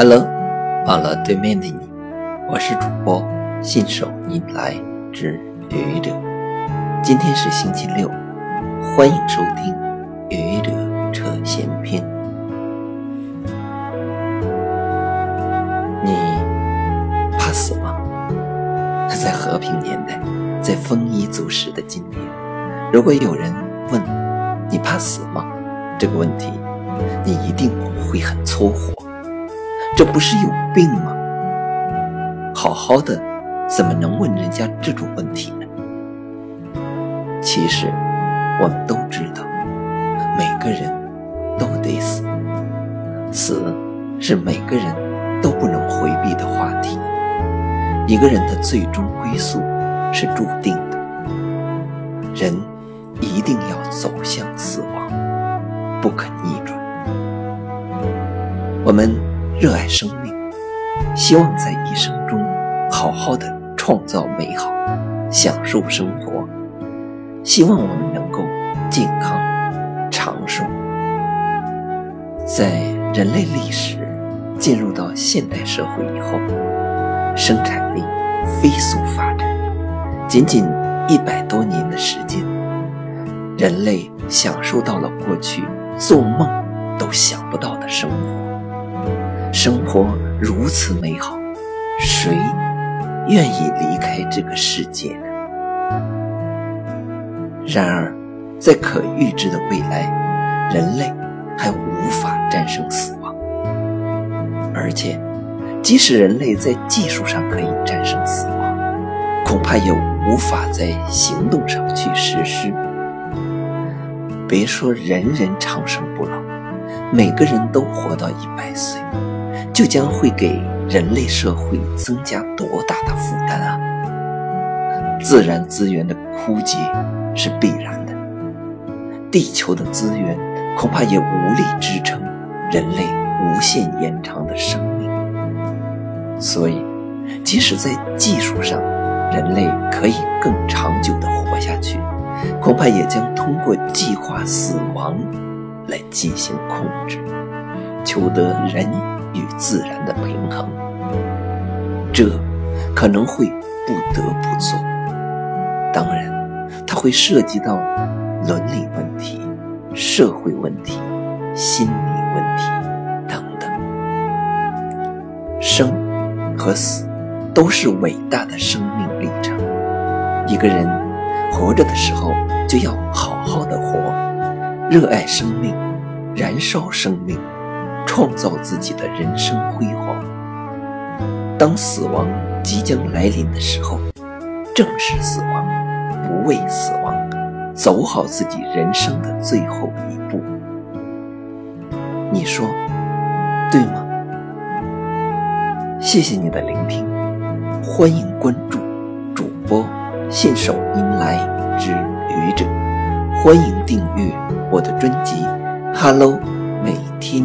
Hello，网络对面的你，我是主播信手拈来之愚者。今天是星期六，欢迎收听愚者扯闲篇。你怕死吗？在和平年代，在丰衣足食的今天，如果有人问你怕死吗这个问题，你一定会很搓火。这不是有病吗？好好的，怎么能问人家这种问题呢？其实，我们都知道，每个人都得死，死是每个人都不能回避的话题。一个人的最终归宿是注定的，人一定要走向死亡，不可逆转。我们。热爱生命，希望在一生中好好的创造美好，享受生活。希望我们能够健康长寿。在人类历史进入到现代社会以后，生产力飞速发展，仅仅一百多年的时间，人类享受到了过去做梦都想不到的生活。生活如此美好，谁愿意离开这个世界呢？然而，在可预知的未来，人类还无法战胜死亡。而且，即使人类在技术上可以战胜死亡，恐怕也无法在行动上去实施。别说人人长生不老，每个人都活到一百岁。就将会给人类社会增加多大的负担啊！自然资源的枯竭是必然的，地球的资源恐怕也无力支撑人类无限延长的生命。所以，即使在技术上，人类可以更长久的活下去，恐怕也将通过计划死亡来进行控制，求得人。自然的平衡，这可能会不得不做。当然，它会涉及到伦理问题、社会问题、心理问题等等。生和死都是伟大的生命历程。一个人活着的时候就要好好的活，热爱生命，燃烧生命。创造自己的人生辉煌。当死亡即将来临的时候，正视死亡，不畏死亡，走好自己人生的最后一步。你说对吗？谢谢你的聆听，欢迎关注主播信手拈来之愚者，欢迎订阅我的专辑《Hello 每天》。